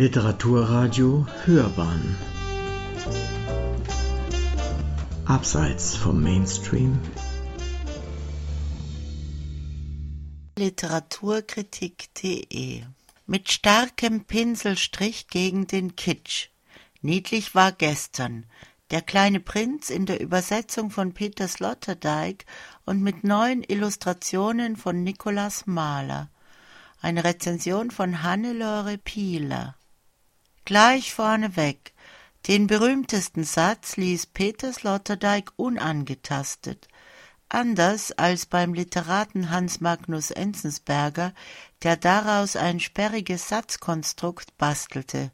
Literaturradio Hörbahn Abseits vom Mainstream Literaturkritik.de Mit starkem Pinselstrich gegen den Kitsch. Niedlich war gestern. Der kleine Prinz in der Übersetzung von Peter Sloterdijk und mit neuen Illustrationen von Nikolaus Mahler. Eine Rezension von Hannelore Pieler. Gleich vorneweg. Den berühmtesten Satz ließ Peter Sloterdijk unangetastet. Anders als beim Literaten Hans Magnus Enzensberger, der daraus ein sperriges Satzkonstrukt bastelte.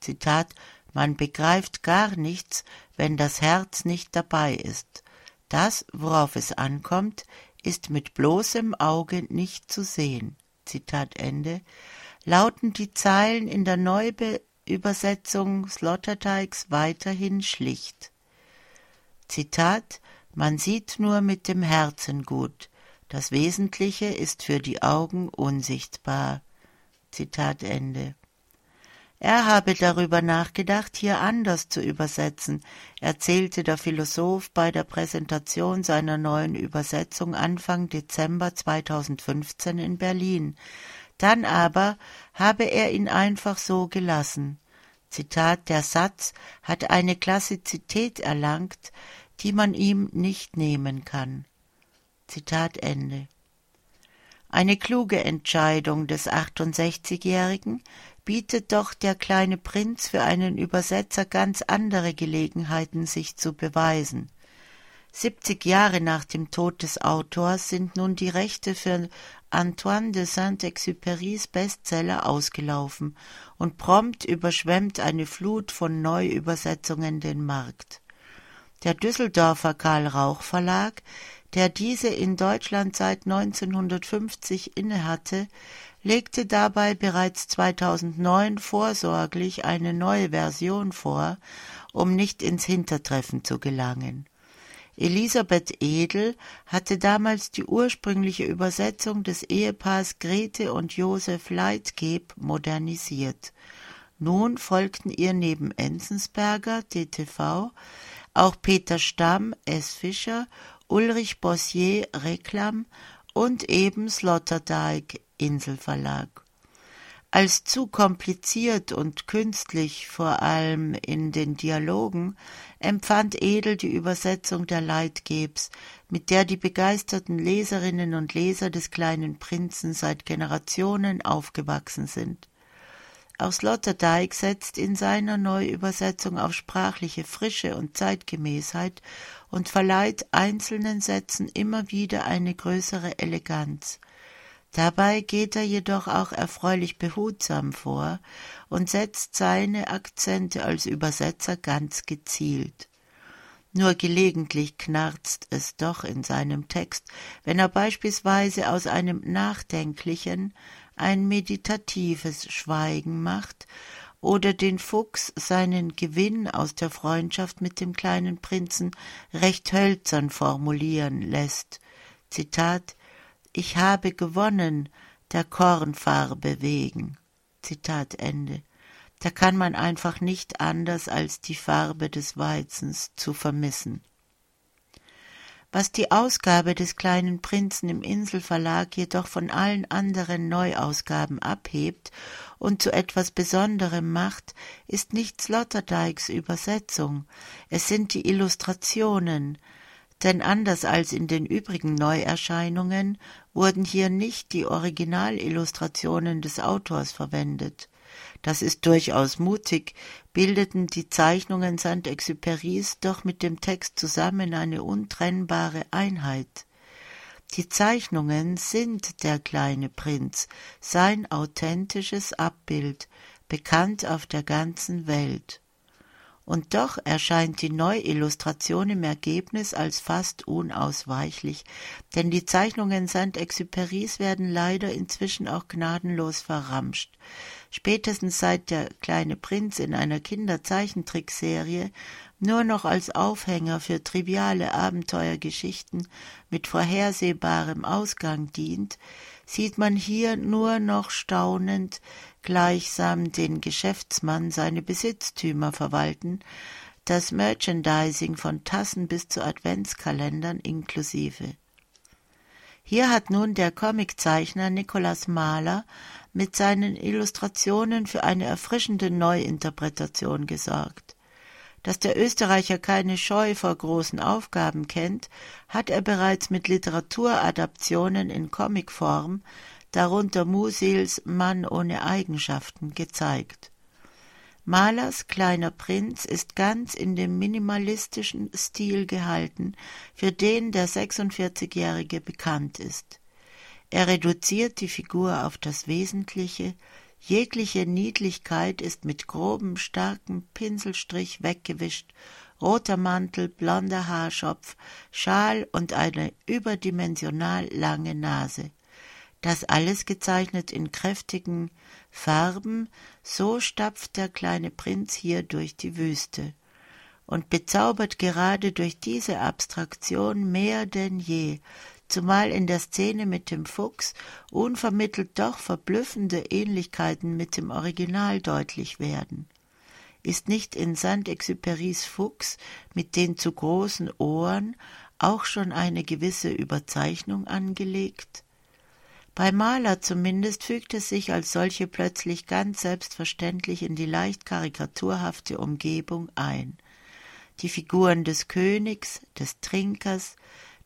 Zitat Man begreift gar nichts, wenn das Herz nicht dabei ist. Das, worauf es ankommt, ist mit bloßem Auge nicht zu sehen. Zitat Ende, lauten die Zeilen in der Neuübersetzung Sloterdijks weiterhin schlicht. Zitat Man sieht nur mit dem Herzen gut, das Wesentliche ist für die Augen unsichtbar. Zitat Ende. Er habe darüber nachgedacht, hier anders zu übersetzen, erzählte der Philosoph bei der Präsentation seiner neuen Übersetzung Anfang Dezember 2015 in Berlin. Dann aber habe er ihn einfach so gelassen. Zitat, der Satz hat eine Klassizität erlangt, die man ihm nicht nehmen kann. Zitat Ende. Eine kluge Entscheidung des 68-Jährigen, bietet doch der kleine Prinz für einen Übersetzer ganz andere Gelegenheiten, sich zu beweisen. Siebzig Jahre nach dem Tod des Autors sind nun die Rechte für Antoine de Saint-Exupérys Bestseller ausgelaufen und prompt überschwemmt eine Flut von Neuübersetzungen den Markt. Der Düsseldorfer Karl Rauch Verlag, der diese in Deutschland seit 1950 innehatte, legte dabei bereits 2009 vorsorglich eine neue Version vor, um nicht ins Hintertreffen zu gelangen. Elisabeth Edel hatte damals die ursprüngliche Übersetzung des Ehepaars Grete und Josef Leitgeb modernisiert. Nun folgten ihr neben Enzensberger, DTV, auch Peter Stamm, S. Fischer, Ulrich Bossier, Reklam und eben Sloterdijk, Inselverlag. Als zu kompliziert und künstlich, vor allem in den Dialogen, empfand Edel die Übersetzung der Leitgebs, mit der die begeisterten Leserinnen und Leser des kleinen Prinzen seit Generationen aufgewachsen sind. Auch Sloterdijk setzt in seiner Neuübersetzung auf sprachliche Frische und Zeitgemäßheit und verleiht einzelnen Sätzen immer wieder eine größere Eleganz. Dabei geht er jedoch auch erfreulich behutsam vor und setzt seine Akzente als Übersetzer ganz gezielt. Nur gelegentlich knarzt es doch in seinem Text, wenn er beispielsweise aus einem nachdenklichen ein meditatives Schweigen macht oder den Fuchs seinen Gewinn aus der Freundschaft mit dem kleinen Prinzen recht hölzern formulieren lässt. Zitat ich habe gewonnen, der Kornfarbe wegen. Zitat Ende. Da kann man einfach nicht anders als die Farbe des Weizens zu vermissen. Was die Ausgabe des kleinen Prinzen im Inselverlag jedoch von allen anderen Neuausgaben abhebt und zu etwas Besonderem macht, ist nicht Sloterdijks Übersetzung, es sind die Illustrationen, denn anders als in den übrigen Neuerscheinungen wurden hier nicht die Originalillustrationen des Autors verwendet. Das ist durchaus mutig, bildeten die Zeichnungen Saint-Exupérys doch mit dem Text zusammen eine untrennbare Einheit. Die Zeichnungen sind der kleine Prinz, sein authentisches Abbild, bekannt auf der ganzen Welt. Und doch erscheint die Neuillustration im Ergebnis als fast unausweichlich, denn die Zeichnungen Saint-Exupérys werden leider inzwischen auch gnadenlos verramscht. spätestens seit der kleine Prinz in einer Kinderzeichentrickserie nur noch als Aufhänger für triviale Abenteuergeschichten mit vorhersehbarem Ausgang dient, sieht man hier nur noch staunend gleichsam den Geschäftsmann seine Besitztümer verwalten, das Merchandising von Tassen bis zu Adventskalendern inklusive. Hier hat nun der Comiczeichner Nikolaus Mahler mit seinen Illustrationen für eine erfrischende Neuinterpretation gesorgt. Dass der Österreicher keine Scheu vor großen Aufgaben kennt, hat er bereits mit Literaturadaptionen in Comicform, darunter Musils Mann ohne Eigenschaften, gezeigt. Malers Kleiner Prinz ist ganz in dem minimalistischen Stil gehalten, für den der 46-Jährige bekannt ist. Er reduziert die Figur auf das Wesentliche, jegliche Niedlichkeit ist mit grobem, starkem Pinselstrich weggewischt, roter Mantel, blonder Haarschopf, Schal und eine überdimensional lange Nase. Das alles gezeichnet in kräftigen Farben, so stapft der kleine Prinz hier durch die Wüste und bezaubert gerade durch diese Abstraktion mehr denn je, zumal in der Szene mit dem Fuchs unvermittelt doch verblüffende Ähnlichkeiten mit dem Original deutlich werden. Ist nicht in Saint-Exupérys Fuchs mit den zu großen Ohren auch schon eine gewisse Überzeichnung angelegt? Bei Maler zumindest fügt es sich als solche plötzlich ganz selbstverständlich in die leicht karikaturhafte Umgebung ein. Die Figuren des Königs, des Trinkers,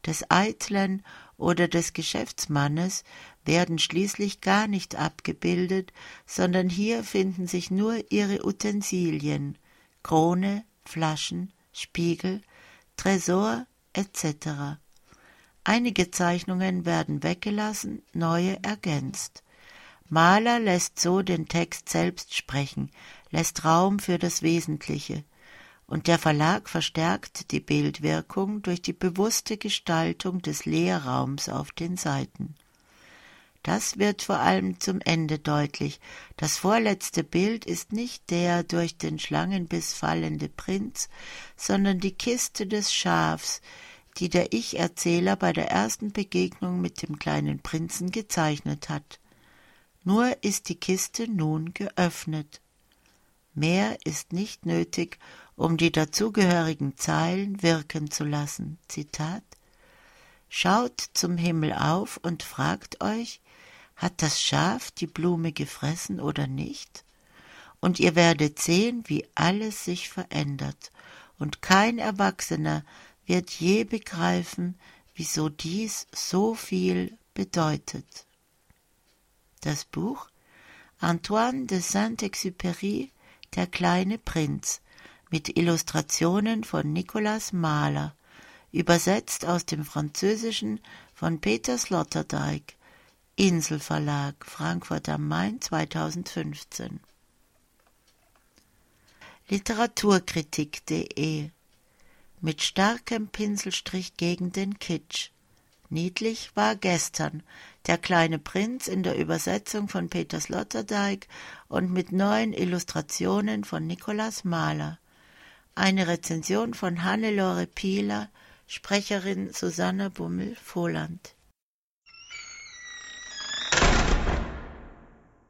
des Eitlen oder des Geschäftsmannes werden schließlich gar nicht abgebildet, sondern hier finden sich nur ihre Utensilien Krone, Flaschen, Spiegel, Tresor etc. Einige Zeichnungen werden weggelassen, neue ergänzt. Maler lässt so den Text selbst sprechen, lässt Raum für das Wesentliche, und der Verlag verstärkt die Bildwirkung durch die bewusste Gestaltung des Leerraums auf den Seiten. Das wird vor allem zum Ende deutlich. Das vorletzte Bild ist nicht der durch den Schlangenbiss fallende Prinz, sondern die Kiste des Schafs, die der Ich-Erzähler bei der ersten Begegnung mit dem kleinen Prinzen gezeichnet hat. Nur ist die Kiste nun geöffnet. Mehr ist nicht nötig, um die dazugehörigen Zeilen wirken zu lassen. Zitat Schaut zum Himmel auf und fragt euch, hat das Schaf die Blume gefressen oder nicht? Und ihr werdet sehen, wie alles sich verändert, und kein Erwachsener wird je begreifen, wieso dies so viel bedeutet. Das Buch Antoine de Saint-Exupéry Der kleine Prinz mit Illustrationen von Nicolas Mahler, übersetzt aus dem Französischen von Peter Sloterdijk, Inselverlag, Frankfurt am Main 2015. Literaturkritik.de mit starkem Pinselstrich gegen den Kitsch. Niedlich war gestern der kleine Prinz in der Übersetzung von Peter Sloterdijk und mit neuen Illustrationen von Nikolaus Mahler. Eine Rezension von Hannelore Pieler, Sprecherin Susanne Bummel-Vohland.